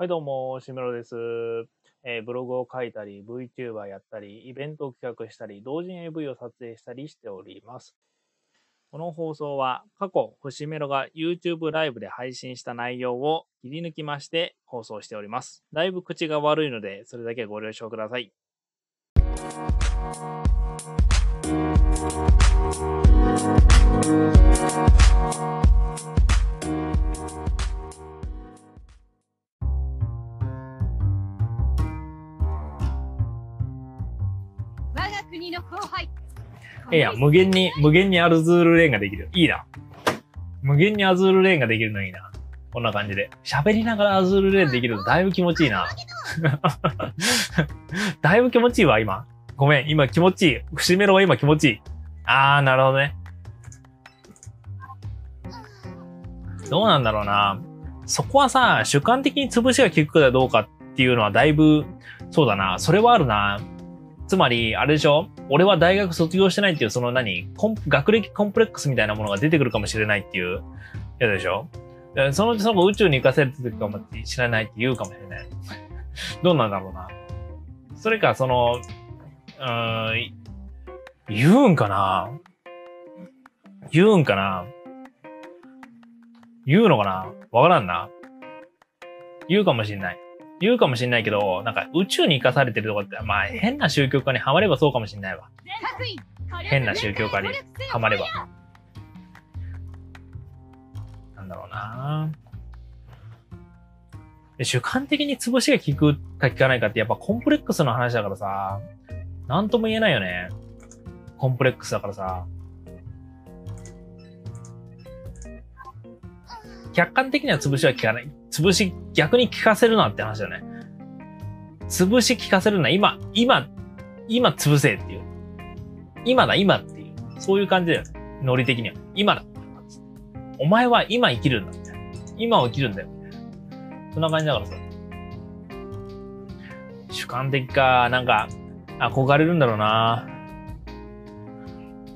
はい、どうも、しめろです。えーブログを書いたり、VTuber やったり、イベントを企画したり、同人 AV を撮影したりしております。この放送は、過去、星メロが YouTube ライブで配信した内容を切り抜きまして放送しております。だいぶ口が悪いので、それだけご了承ください。いや、無限に、無限にアズールレーンができる。いいな。無限にアズールレーンができるのいいな。こんな感じで。喋りながらアズールレーンできるのだいぶ気持ちいいな。だいぶ気持ちいいわ、今。ごめん、今気持ちいい。節メロが今気持ちいい。あー、なるほどね。どうなんだろうな。そこはさ、主観的に潰しが効くかどうかっていうのはだいぶ、そうだな。それはあるな。つまり、あれでしょ？俺は大学卒業してないっていう、その何？学歴コンプレックスみたいなものが出てくるかもしれないっていうやつでしょ？そのうちその宇宙に行かせる時かも知らないって言うかもしれない。どうなんだろうな。それか、その、うーん、言うんかな？言うんかな？言うのかな？わからんな。言うかもしれない。言うかもしれないけど、なんか宇宙に行かされてるとこって、まあ変な宗教家にはまればそうかもしれないわ。変な宗教家にはまれば。なんだろうなで主観的に潰しが効くか効かないかってやっぱコンプレックスの話だからさ、なんとも言えないよね。コンプレックスだからさ。客観的には潰しは効かない。潰し、逆に効かせるなって話だね。潰し効かせるな。今、今、今潰せっていう。今だ、今っていう。そういう感じだよね。ノリ的には。今だ。お前は今生きるんだ。みたいな今を生きるんだよ。そんな感じだからさ。主観的か、なんか、憧れるんだろうな。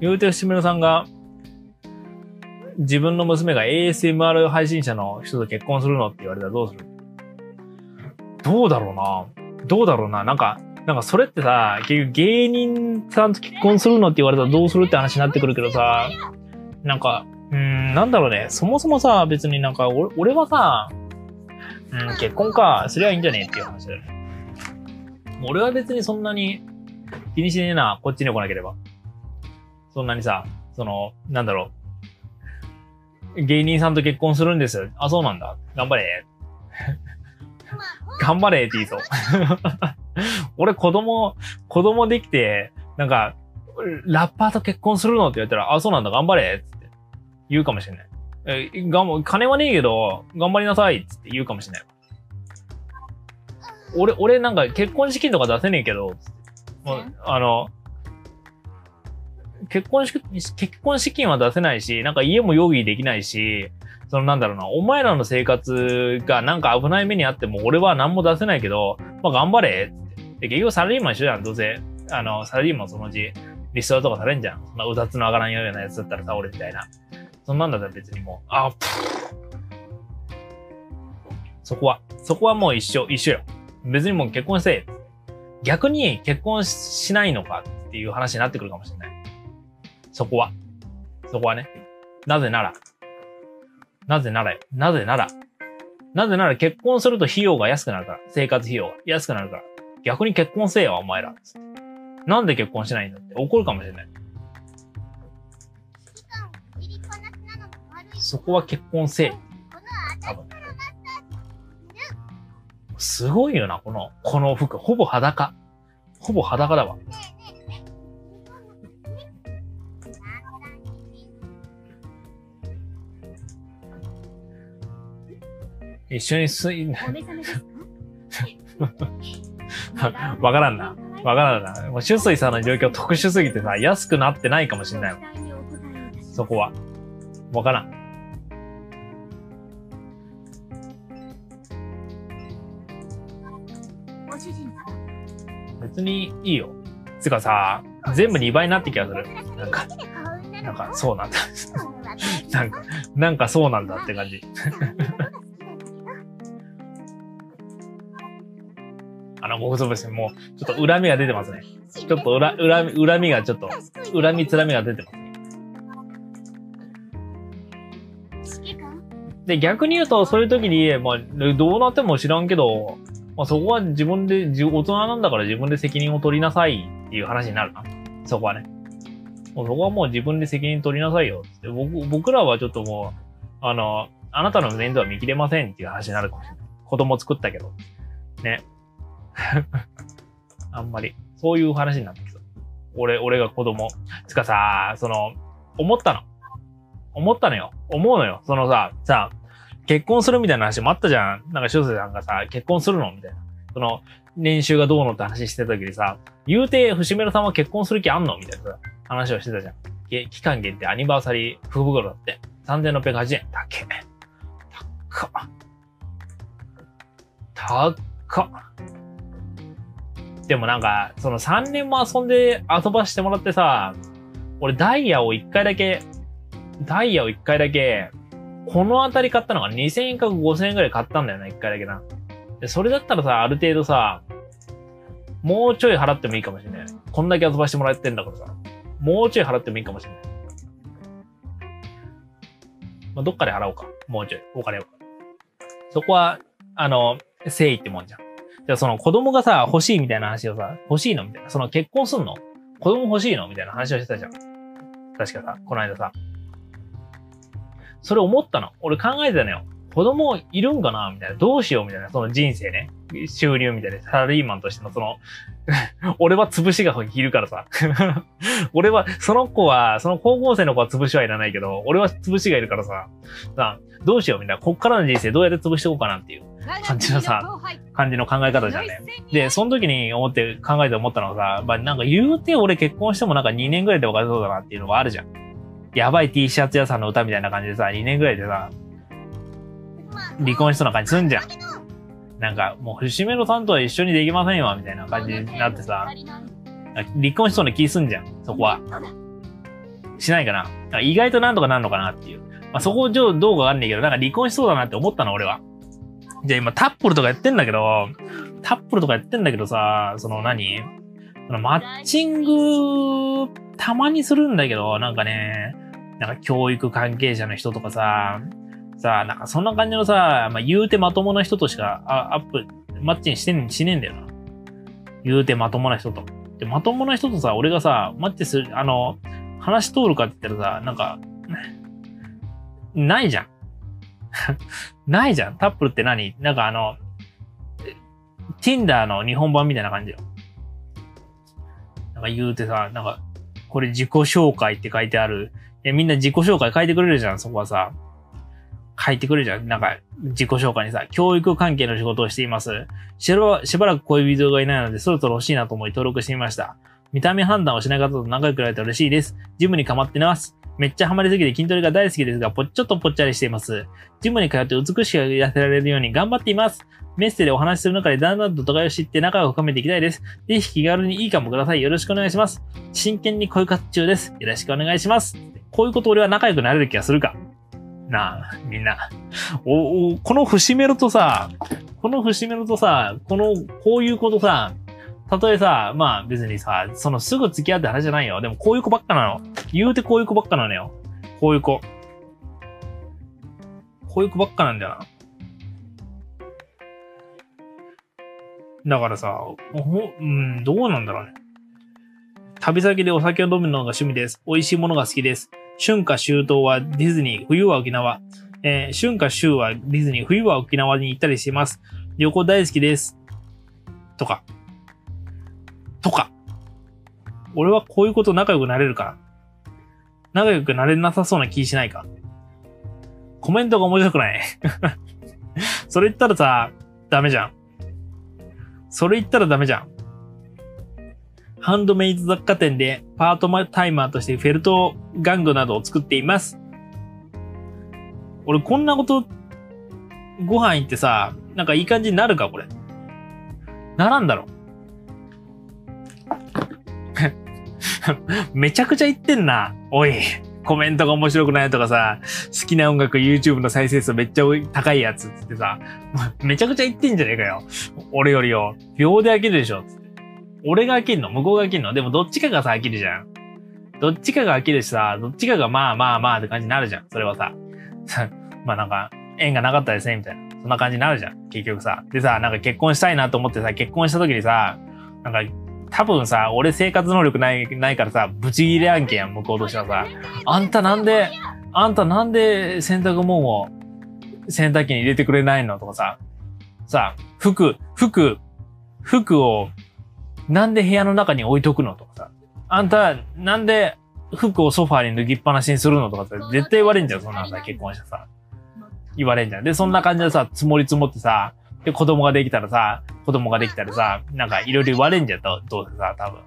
言うて、伏村さんが、自分の娘が ASMR 配信者の人と結婚するのって言われたらどうする？どうだろうな。どうだろうな。なんか、なんかそれってさ、結局芸人さんと結婚するのって言われたらどうするって話になってくるけどさ、なんか、うん、なんだろうね。そもそもさ、別になんか、俺俺はさ、うん、結婚か、すりゃいいんじゃねえっていう話だよね。俺は別にそんなに気にしねえな、こっちに来なければ。そんなにさ、その、なんだろう。芸人さんと結婚するんですよ。あ、そうなんだ。頑張れ。頑張れって言いそう。俺子供、子供できて、なんか、ラッパーと結婚するのって言われたら、あ、そうなんだ、頑張れって言うかもしれない。え、がん金はねえけど、頑張りなさいって言うかもしれない。俺、俺なんか結婚資金とか出せねえけど、あの、結婚し、結婚資金は出せないし、なんか家も用意できないし、そのなんだろうな、お前らの生活がなんか危ない目にあっても俺は何も出せないけど、まあ頑張れ。で、結局サラリーマン一緒じゃん、どうせ。あの、サラリーマンそのうちリストラとかされんじゃん。そんなうだつの上がらんようなやつだったらさ、俺みたいな。そんなんだったら別にもう、あ、プそこは、そこはもう一緒、一緒よ。別にもう結婚せえ。逆に結婚しないのかっていう話になってくるかもしれない。そこは。そこはね。なぜなら。なぜならよ。なぜなら。なぜなら結婚すると費用が安くなるから。生活費用が安くなるから。逆に結婚せえよ、お前ら。なんで結婚しないんだって怒るかもしれない。そこは結婚せえ。多分。すごいよな、この、この服。ほぼ裸。ほぼ裸だわ。一緒にすい、わからんな。わからんな。もう、主水さんの状況特殊すぎてさ、安くなってないかもしれないもん。そこは。わからん。別にいいよ。つうかさ、全部2倍になって気がする。なんか、なんか、そうなんだ。なんか、なんかそうなんだって感じ。あの、極潰しもう、ちょっと恨みが出てますね。ちょっと恨み、恨みがちょっと、恨み、つらみが出てますね。で、逆に言うと、そういう時に、まあ、どうなっても知らんけど、まあ、そこは自分で、大人なんだから自分で責任を取りなさいっていう話になるな。そこはね。もうそこはもう自分で責任取りなさいよって。僕僕らはちょっともう、あの、あなたの面倒は見切れませんっていう話になるかもしれない。子供作ったけど。ね。あんまり、そういう話になってきそう。俺、俺が子供。つかさ、その、思ったの。思ったのよ。思うのよ。そのさ、さ、結婚するみたいな話もあったじゃん。なんか、しゅさんがさ、結婚するの？みたいな。その、年収がどうのって話してた時にさ、言うて、伏目のさんは結婚する気あんの？みたいな、話をしてたじゃん。期間限定アニバーサリー福袋だって。3680円。高っけ。高っ。高っか。でもなんか、その3年も遊んで遊ばしてもらってさ、俺ダイヤを1回だけ、ダイヤを1回だけ、この辺り買ったのが2000円か5000円ぐらい買ったんだよな、1回だけな。で、それだったらさ、ある程度さ、もうちょい払ってもいいかもしれない。こんだけ遊ばしてもらってんだからさ。もうちょい払ってもいいかもしれない。まあ、どっかで払おうか。もうちょい。お金を。そこは、あの、誠意ってもんじゃん。じゃあその子供がさ、欲しいみたいな話をさ、欲しいのみたいな。その結婚すんの？子供欲しいのみたいな話をしてたじゃん。確かさ、この間さ。それ思ったの。俺考えてたのよ。子供いるんかな？みたいな。どうしよう？みたいな。その人生ね。収入みたいな。サラリーマンとしてのその、俺は潰しがいるからさ。俺は、その子は、その高校生の子は潰しはいらないけど、俺は潰しがいるからさ。さ、どうしよう？みたいな。こっからの人生どうやって潰していこうかなっていう感じのさ感じの考え方じゃんね。で、その時に思って考えて思ったのがさ、まあ、なんか言うて俺結婚してもなんか2年ぐらいで別れそうだなっていうのがあるじゃん。やばい T シャツ屋さんの歌みたいな感じでさ、2年ぐらいでさ、離婚しそうな感じすんじゃん。なんか、もう、節目のさんとは一緒にできませんよ、みたいな感じになってさ、離婚しそうな気すんじゃん、そこは。しないかな。か意外となんとかなんのかなっていう。まあ、そこ上どうかわかんないけど、なんか離婚しそうだなって思ったの、俺は。じゃあ今、タップルとかやってんだけど、タップルとかやってんだけどさ、その何？そのマッチング、たまにするんだけど、なんかね、なんか教育関係者の人とかさ、さあ、なんかそんな感じのさ、まあ、言うてまともな人としかあアップ、マッチンしてん、しねえんだよな。言うてまともな人と。で、まともな人とさ、俺がさ、マッチする、あの、話通るかって言ったらさ、なんか、ないじゃん。ないじゃん。タップルって何？なんかあの、Tinder の日本版みたいな感じよ。なんか言うてさ、なんか、これ自己紹介って書いてある。いや、みんな自己紹介書いてくれるじゃん、そこはさ。書いてくれるじゃん。なんか、自己紹介にさ、教育関係の仕事をしています。しばしばらく恋人がいないので、そろそろ欲しいなと思い登録してみました。見た目判断をしない方と仲良くなれたら嬉しいです。ジムにかまってます。めっちゃハマりすぎて筋トレが大好きですが、ぽっちょっとぽっちゃりしています。ジムに通って美しく痩せられるように頑張っています。メッセでお話しする中でだんだんと互いを知って仲を深めていきたいです。ぜひ気軽にいいかもください。よろしくお願いします。真剣に恋活中です。よろしくお願いします。こういうこと俺は仲良くなれる気がするか。なあ、みんな。お、お、この節目のとさ、この節目のとさ、この、こういうことさ、たとえさ、まあ別にさ、そのすぐ付き合って話じゃないよ。でもこういう子ばっかなの。言うてこういう子ばっかなのよ。こういう子。こういう子ばっかなんだよな。だからさ、ほうん、どうなんだろうね。旅先でお酒を飲むのが趣味です。美味しいものが好きです。春夏秋冬はディズニー、冬は沖縄。えー春夏秋はディズニー、冬は沖縄に行ったりします。旅行大好きです。とか。とか。俺はこういうこと仲良くなれるか仲良くなれなさそうな気しないかコメントが面白くない それ言ったらさ、ダメじゃん。それ言ったらダメじゃん。ハンドメイド雑貨店でパートタイマーとしてフェルト玩具などを作っています。俺こんなこと、ご飯行ってさ、なんかいい感じになるかこれ。ならんだろ。めちゃくちゃ言ってんな。おい。コメントが面白くないとかさ、好きな音楽 YouTube の再生数めっちゃ高いやつっつってさ、めちゃくちゃ言ってんじゃねえかよ。俺よりよ。秒で飽きるでしょ。って。俺が飽きるの？向こうが飽きるの？でもどっちかがさ飽きるじゃん。どっちかが飽きるしさ、どっちかがまあまあまあって感じになるじゃん。それはさ。まあなんか、縁がなかったですね、みたいな。そんな感じになるじゃん。結局さ。でさ、なんか結婚したいなと思ってさ、結婚した時にさ、なんか、多分さ、俺生活能力ない、ないからさ、ブチギレ案件やん、向こうとしてはさ。あんたなんで、あんたなんで洗濯物を洗濯機に入れてくれないの？とかさ。さ、服、服、服をなんで部屋の中に置いとくのとかさ。あんた、なんで服をソファーに脱ぎっぱなしにするのとかさ、絶対言われんじゃん、そんなんさ、結婚してさ。言われんじゃん。で、そんな感じでさ、積もり積もってさ、で、子供ができたらさ、子供ができたらさ、なんかいろいろ言われんじゃん、どどうせさ、多分。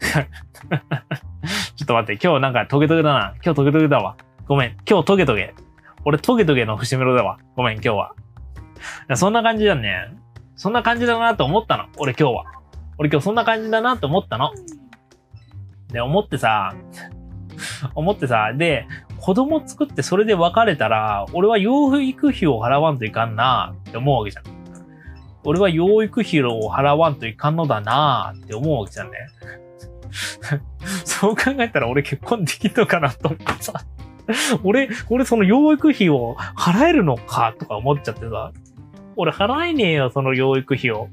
ちょっと待って、今日なんかトゲトゲだな。今日トゲトゲだわ。ごめん。今日トゲトゲ。俺トゲトゲの節目ろだわ。ごめん、今日は。そんな感じだね。そんな感じだなと思ったの。俺今日は。俺今日そんな感じだなと思ったの。で、思ってさ、思ってさ、で、子供作ってそれで別れたら、俺は養育費を払わんといかんなって思うわけじゃん。俺は養育費を払わんといかんのだなって思うわけじゃんね。そう考えたら俺結婚できんのかなと思ってさ。俺、俺その養育費を払えるのかとか思っちゃってさ。俺払えねえよ、その養育費を。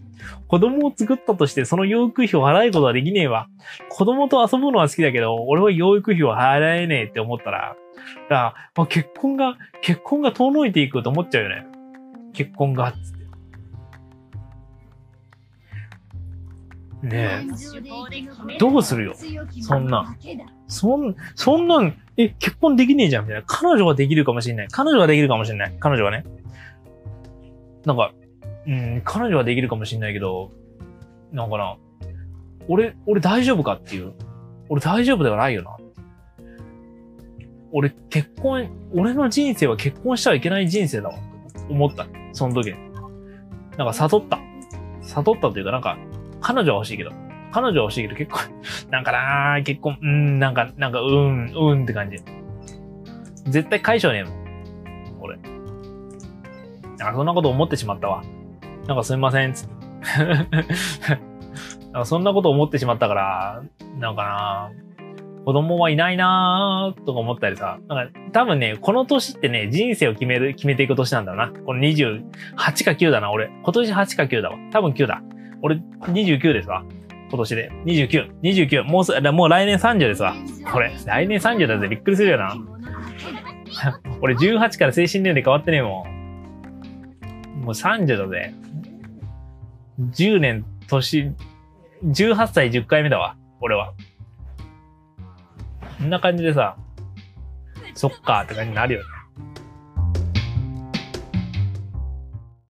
子供を作ったとしてその養育費を払えることはできねえわ。子供と遊ぶのは好きだけど、俺は養育費を払えねえって思ったら、だから、まあ、結婚が、結婚が遠のいていくと思っちゃうよね。結婚が、つって。ねえ。どうするよ？そんな。そん、そんなん、え、結婚できねえじゃんみたいな。彼女はできるかもしれない。彼女はできるかもしれない。彼女はね。なんか、うん、彼女はできるかもしれないけど、なんかな、俺、俺大丈夫かっていう。俺大丈夫ではないよな。俺結婚、俺の人生は結婚してはいけない人生だわ。思った。その時に。なんか悟った。悟ったというかなんか、彼女は欲しいけど。彼女は欲しいけど結婚、なんかな結婚、うん、なんか、なんか、うん、うんって感じ。絶対解消ねえもん。俺。なんかそんなこと思ってしまったわ。なんかすみません、つって。そんなこと思ってしまったから、なんかな子供はいないなーとか思ったりさ。なんか多分ね、この年ってね、人生を決める、決めていく年なんだろうな。この28か9だな、俺。今年8か9だわ。多分9だ。俺29ですわ。今年で。29。29。もうす、もう来年30ですわ。これ。来年30だぜ。びっくりするよな。俺18から精神年齢変わってねえもん。もう30だぜ。10年年、18歳10回目だわ。俺は。こんな感じでさ、そっかって感じになるよね。